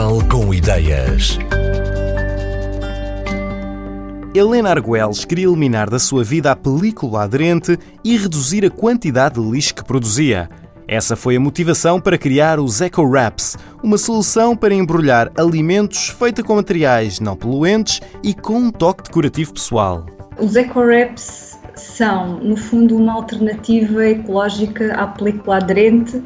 Portugal com ideias. Helena Arguelles queria eliminar da sua vida a película aderente e reduzir a quantidade de lixo que produzia. Essa foi a motivação para criar os Eco Wraps, uma solução para embrulhar alimentos feita com materiais não poluentes e com um toque decorativo pessoal. Os Eco Wraps são, no fundo, uma alternativa ecológica à película aderente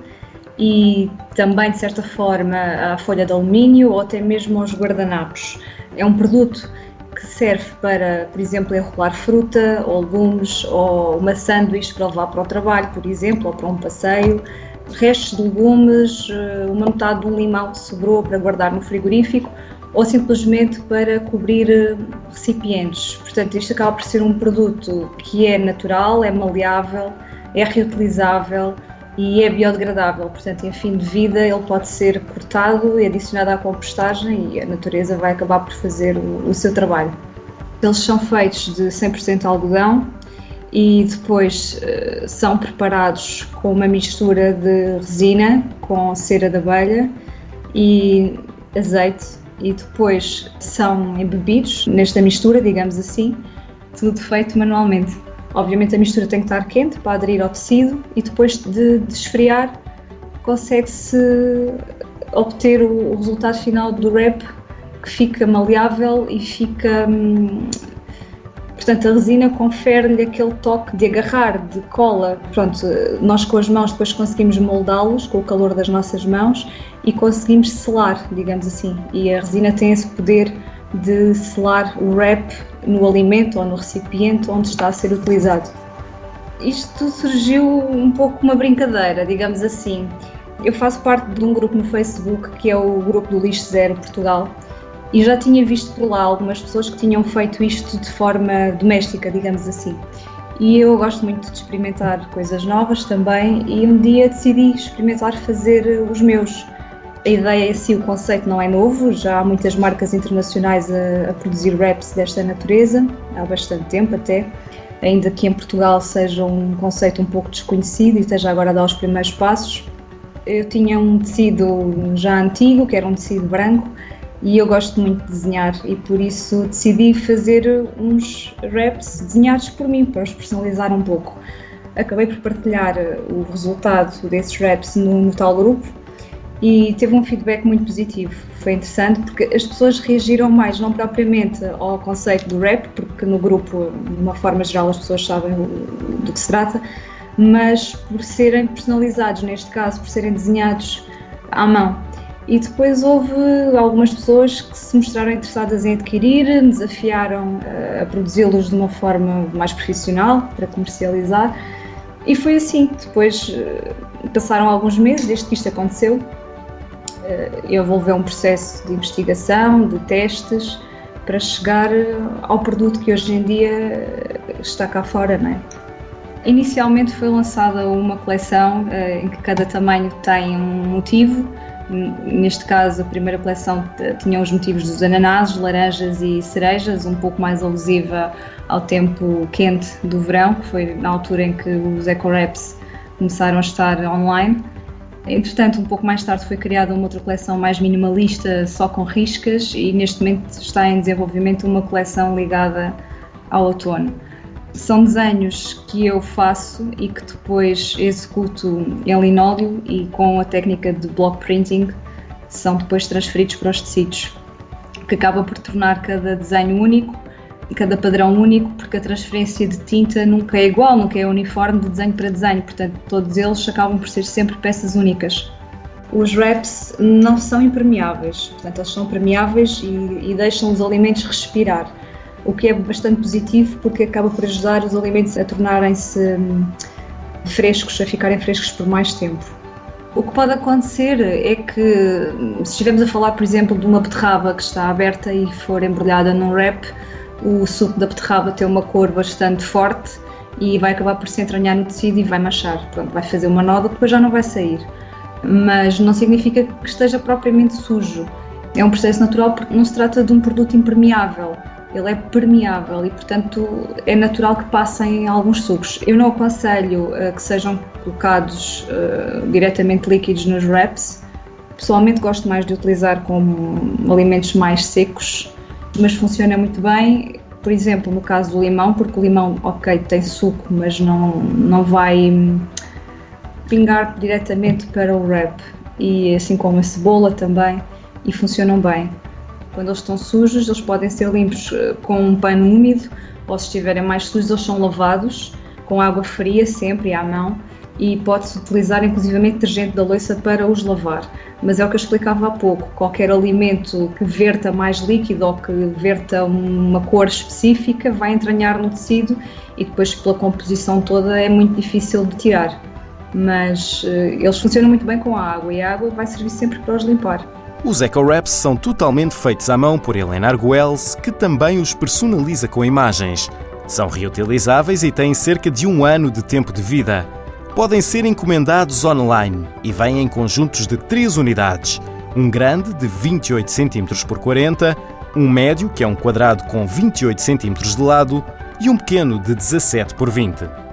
e também, de certa forma, à folha de alumínio ou até mesmo aos guardanapos. É um produto que serve para, por exemplo, enrolar fruta ou legumes ou uma sanduíche para levar para o trabalho, por exemplo, ou para um passeio. Restos de legumes, eh, uma metade de um limão que sobrou para guardar no frigorífico ou simplesmente para cobrir eh, recipientes. Portanto, isto acaba por ser um produto que é natural, é maleável, é reutilizável e é biodegradável, portanto, em fim de vida ele pode ser cortado e adicionado à compostagem e a natureza vai acabar por fazer o, o seu trabalho. Eles são feitos de 100% algodão e depois uh, são preparados com uma mistura de resina com cera de abelha e azeite e depois são embebidos nesta mistura, digamos assim, tudo feito manualmente. Obviamente a mistura tem que estar quente para aderir ao tecido e depois de, de esfriar consegue-se obter o, o, resultado final do wrap que fica maleável e fica. Hum, portanto, a resina confere-lhe aquele toque de agarrar, de cola. Pronto, nós com as mãos depois conseguimos moldá-los com o calor das nossas mãos e conseguimos selar, digamos assim. E a resina tem esse poder de selar o wrap no alimento ou no recipiente onde está a ser utilizado. Isto surgiu um pouco uma brincadeira, digamos assim. Eu faço parte de um grupo no Facebook que é o Grupo do Lixo Zero Portugal e já tinha visto por lá algumas pessoas que tinham feito isto de forma doméstica, digamos assim. E eu gosto muito de experimentar coisas novas também e um dia decidi experimentar fazer os meus a ideia em si, o conceito não é novo, já há muitas marcas internacionais a, a, produzir wraps desta natureza, há bastante tempo até, ainda que em Portugal seja um conceito um pouco desconhecido e esteja agora a dar os primeiros passos. Eu tinha um tecido já antigo, que era um tecido branco, e eu gosto muito de desenhar e por isso decidi fazer uns wraps desenhados por mim, para os personalizar um pouco. Acabei por partilhar o resultado desses wraps no, no tal grupo, e teve um feedback muito positivo. Foi interessante porque as pessoas reagiram mais, não propriamente ao conceito do rap, porque no grupo, de uma forma geral, as pessoas sabem do que se trata, mas por serem personalizados, neste caso, por serem desenhados à mão. E depois houve algumas pessoas que se mostraram interessadas em adquirir, desafiaram eh, a produzi-los de uma forma mais profissional para comercializar. E foi assim. Depois eh, passaram alguns meses desde que isto aconteceu eh, um processo de investigação, de testes, para chegar eh, ao produto que hoje em dia eh, está cá fora, não é? Inicialmente foi lançada uma coleção em que cada tamanho tem um motivo. Neste caso, a primeira coleção tinha os motivos dos ananases, laranjas e cerejas, um pouco mais alusiva ao tempo quente do verão, que foi na altura em que os Eco Wraps começaram a estar online. Entretanto, um pouco mais tarde foi criada uma outra coleção mais minimalista, só com riscas, e neste momento está em desenvolvimento uma coleção ligada ao outono. São desenhos que eu faço e que depois executo em linóleo e com a técnica de block printing são depois transferidos para os tecidos, que acaba por tornar cada desenho único cada padrão único, porque a transferência de tinta nunca é igual, nunca é uniforme de desenho para desenho, portanto, todos eles acabam por ser sempre peças únicas. Os wraps não são impermeáveis, portanto, eles são permeáveis e, e deixam os alimentos respirar, o que é bastante positivo porque acaba por ajudar os alimentos a tornarem-se hum, frescos, a ficarem frescos por mais tempo. O que pode acontecer é que, se estivermos a falar, por exemplo, de uma beterraba que está aberta e for embrulhada num wrap, o suco da beterraba tem uma cor bastante forte e vai acabar por se entranhar no tecido e vai manchar. Pronto, vai fazer uma nódoa que depois já não vai sair. Mas não significa que esteja propriamente sujo. É um processo natural porque não se trata de um produto impermeável. Ele é permeável e, portanto, é natural que passem alguns sucos. Eu não aconselho uh, que sejam colocados uh, diretamente líquidos nos wraps, Pessoalmente gosto mais de utilizar como alimentos mais secos, mas funciona muito bem, por exemplo, no caso do limão, porque o limão, ok, tem suco, mas não, não vai hum, pingar diretamente para o wrap. E assim como a cebola também, e funcionam bem. Quando eles estão sujos, eles podem ser limpos eh, com um pano úmido, ou se estiverem mais sujos, eles são lavados com água fria sempre à mão e pode-se utilizar inclusivamente detergente da louça para os lavar. Mas é o que eu explicava há pouco, qualquer alimento que verta mais líquido ou que verta uma cor específica vai entranhar no tecido e depois pela composição toda é muito difícil de tirar. Mas uh, eles funcionam muito bem com a água e a água vai servir sempre para os limpar. Os eco-wraps são totalmente feitos à mão por Helena Arguelles, que também os personaliza com imagens. São reutilizáveis e têm cerca de um ano de tempo de vida. Podem ser encomendados online e vêm em conjuntos de três unidades: um grande de 28 cm por 40, um médio, que é um quadrado com 28 cm de lado, e um pequeno de 17 por 20.